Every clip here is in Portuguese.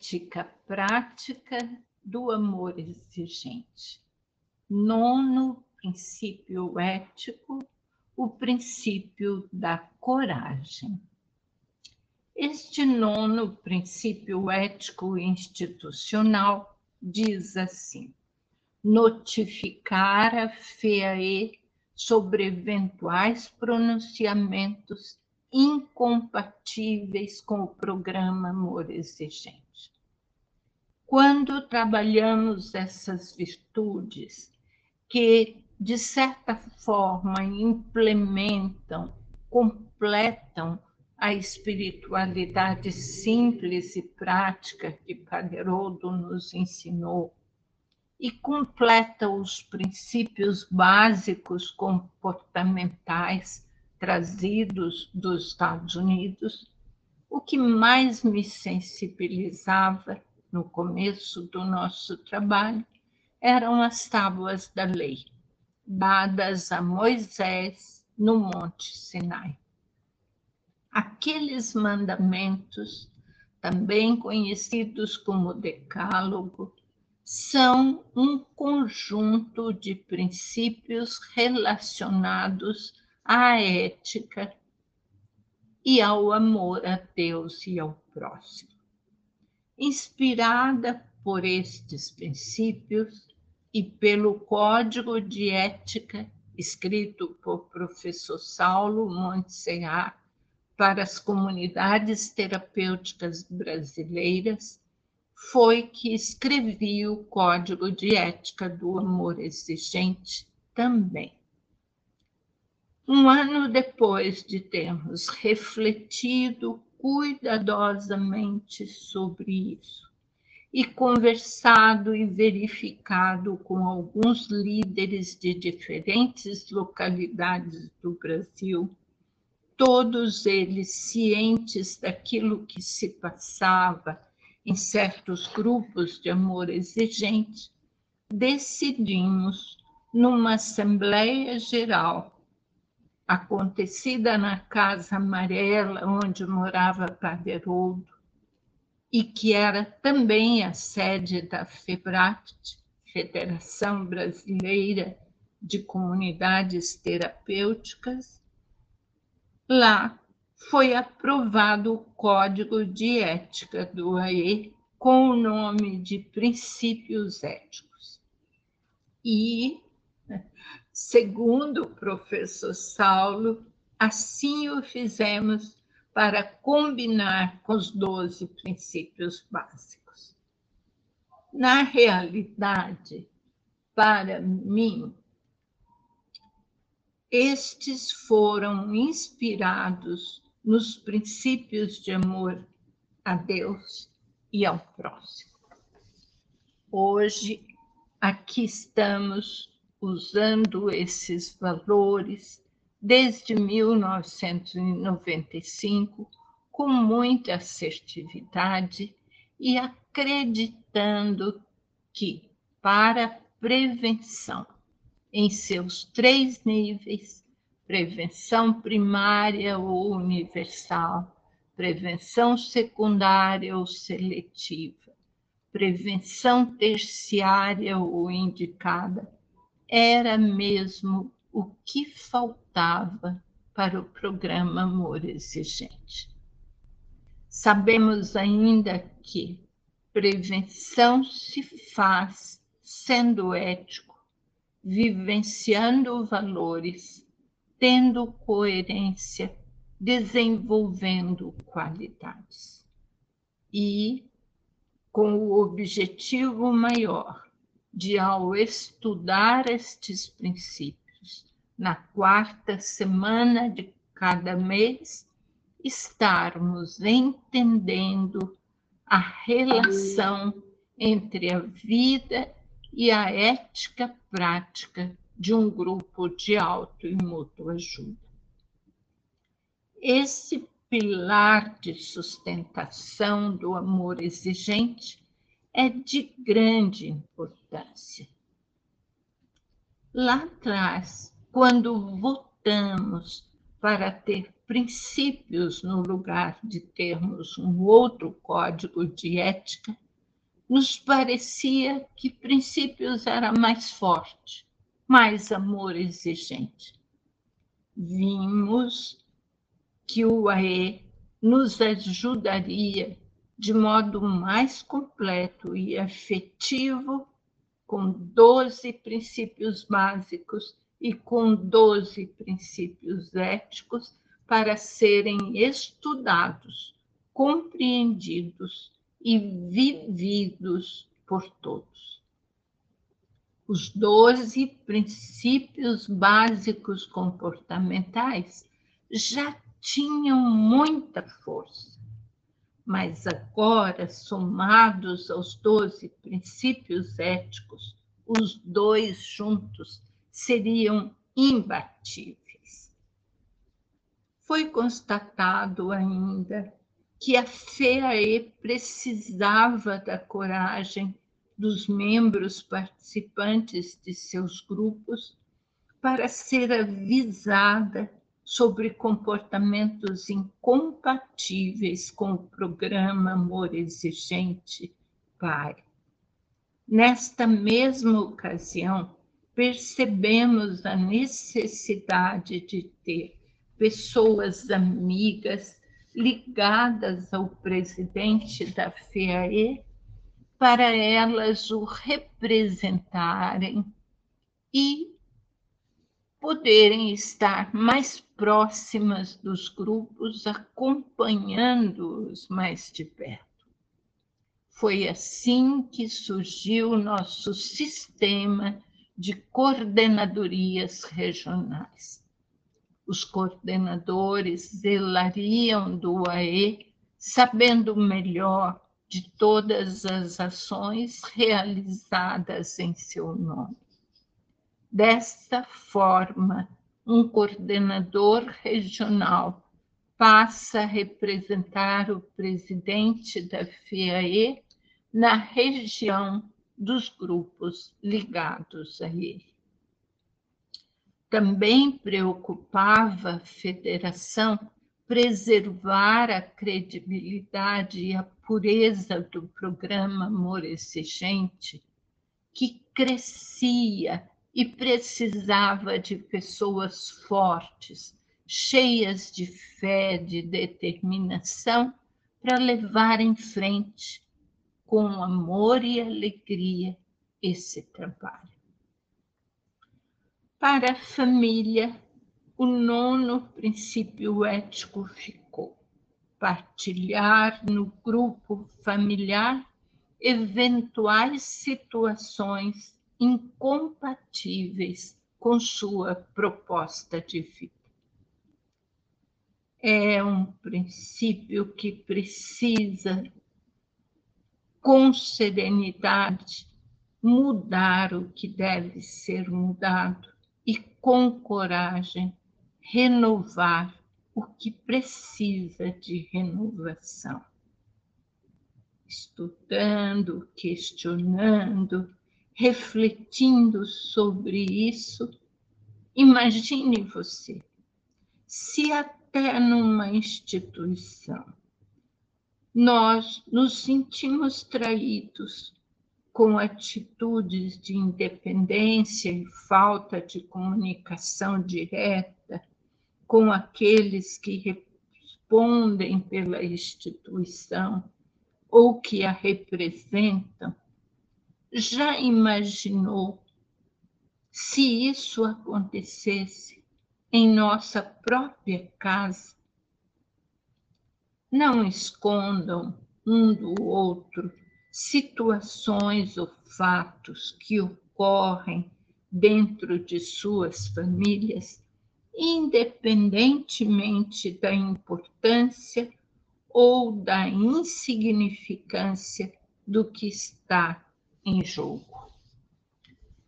ética prática do amor exigente. Nono princípio ético, o princípio da coragem. Este nono princípio ético institucional diz assim: notificar a FEAE sobre eventuais pronunciamentos incompatíveis com o programa Amor Exigente. Quando trabalhamos essas virtudes que, de certa forma, implementam, completam a espiritualidade simples e prática que Padre Haroldo nos ensinou e completa os princípios básicos comportamentais trazidos dos Estados Unidos, o que mais me sensibilizava no começo do nosso trabalho eram as tábuas da lei, dadas a Moisés no Monte Sinai. Aqueles mandamentos, também conhecidos como Decálogo, são um conjunto de princípios relacionados à ética e ao amor a Deus e ao próximo. Inspirada por estes princípios e pelo Código de Ética escrito por professor Saulo Montserrat para as comunidades terapêuticas brasileiras, foi que escrevi o Código de Ética do Amor Exigente também. Um ano depois de termos refletido cuidadosamente sobre isso. E conversado e verificado com alguns líderes de diferentes localidades do Brasil, todos eles cientes daquilo que se passava em certos grupos de amor exigente, decidimos, numa Assembleia Geral acontecida na Casa Amarela, onde morava Padre Haroldo, e que era também a sede da FEBRAT, Federação Brasileira de Comunidades Terapêuticas, lá foi aprovado o Código de Ética do AE com o nome de Princípios Éticos. E Segundo o professor Saulo, assim o fizemos para combinar com os doze princípios básicos. Na realidade, para mim, estes foram inspirados nos princípios de amor a Deus e ao próximo. Hoje, aqui estamos usando esses valores desde 1995 com muita assertividade e acreditando que, para prevenção, em seus três níveis prevenção primária ou universal, prevenção secundária ou seletiva, prevenção terciária ou indicada era mesmo o que faltava para o programa Amor Exigente. Sabemos ainda que prevenção se faz sendo ético, vivenciando valores, tendo coerência, desenvolvendo qualidades. E com o objetivo maior de, ao estudar estes princípios, na quarta semana de cada mês, estarmos entendendo a relação entre a vida e a ética prática de um grupo de auto e mútua ajuda. Esse pilar de sustentação do amor exigente é de grande importância. Lá atrás, quando votamos para ter princípios no lugar de termos um outro código de ética, nos parecia que princípios era mais forte, mais amor exigente. Vimos que o AE nos ajudaria de modo mais completo e efetivo, com 12 princípios básicos e com 12 princípios éticos para serem estudados, compreendidos e vividos por todos. Os 12 princípios básicos comportamentais já tinham muita força, mas agora, somados aos 12 princípios éticos, os dois juntos seriam imbatíveis. Foi constatado ainda que a FEAE precisava da coragem dos membros participantes de seus grupos para ser avisada sobre comportamentos incompatíveis com o programa Amor Exigente Pai. Nesta mesma ocasião, percebemos a necessidade de ter pessoas amigas ligadas ao presidente da FEAE para elas o representarem e poderem estar mais próximas dos grupos, acompanhando-os mais de perto. Foi assim que surgiu nosso sistema de coordenadorias regionais. Os coordenadores zelariam do AE, sabendo melhor de todas as ações realizadas em seu nome. Desta forma, um coordenador regional passa a representar o presidente da FIAE na região dos grupos ligados a ele. Também preocupava a federação preservar a credibilidade e a pureza do programa Amor Exigente, que crescia e precisava de pessoas fortes, cheias de fé, de determinação, para levar em frente com amor e alegria esse trabalho. Para a família, o nono princípio ético ficou partilhar no grupo familiar eventuais situações incompatíveis com sua proposta de vida. É um princípio que precisa com serenidade, mudar o que deve ser mudado e, com coragem, renovar o que precisa de renovação. Estudando, questionando, refletindo sobre isso, imagine você, se até numa instituição nós nos sentimos traídos com atitudes de independência e falta de comunicação direta com aqueles que respondem pela instituição ou que a representam. Já imaginou se isso acontecesse em nossa própria casa? Não escondam um do outro situações ou fatos que ocorrem dentro de suas famílias, independentemente da importância ou da insignificância do que está em jogo.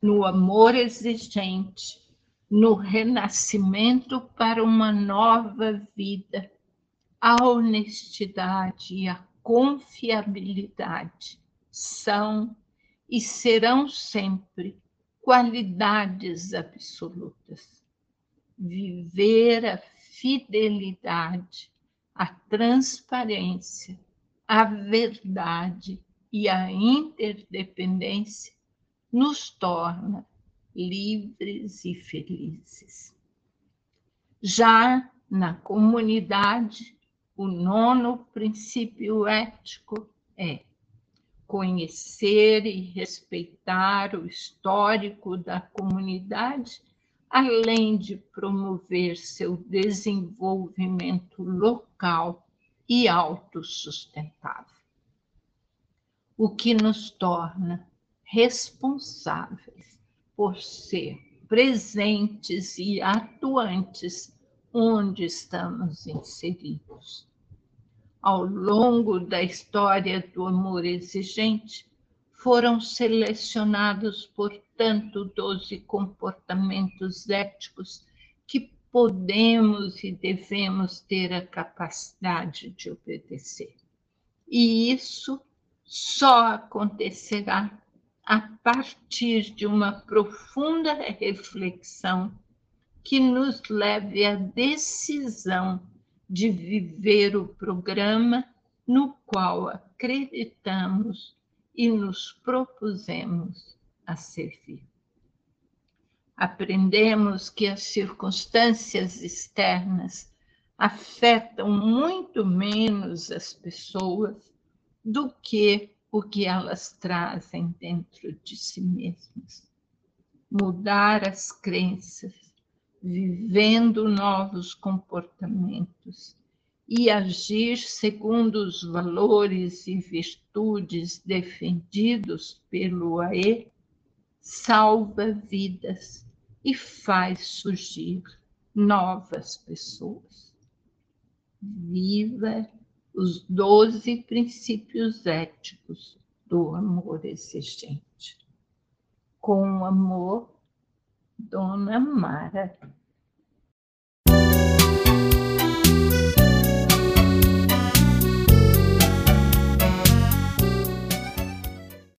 No amor existente, no renascimento para uma nova vida, a honestidade e a confiabilidade são e serão sempre qualidades absolutas. Viver a fidelidade, a transparência, a verdade e a interdependência nos torna livres e felizes. Já na comunidade, o nono princípio ético é conhecer e respeitar o histórico da comunidade, além de promover seu desenvolvimento local e autossustentável. O que nos torna responsáveis por ser presentes e atuantes onde estamos inseridos. Ao longo da história do amor exigente, foram selecionados, portanto, doze comportamentos éticos que podemos e devemos ter a capacidade de obedecer. E isso só acontecerá a partir de uma profunda reflexão que nos leve à decisão de viver o programa no qual acreditamos e nos propusemos a servir. Aprendemos que as circunstâncias externas afetam muito menos as pessoas do que o que elas trazem dentro de si mesmas. Mudar as crenças vivendo novos comportamentos e agir segundo os valores e virtudes defendidos pelo AE, salva vidas e faz surgir novas pessoas. Viva os doze princípios éticos do amor exigente. Com amor, Dona Mara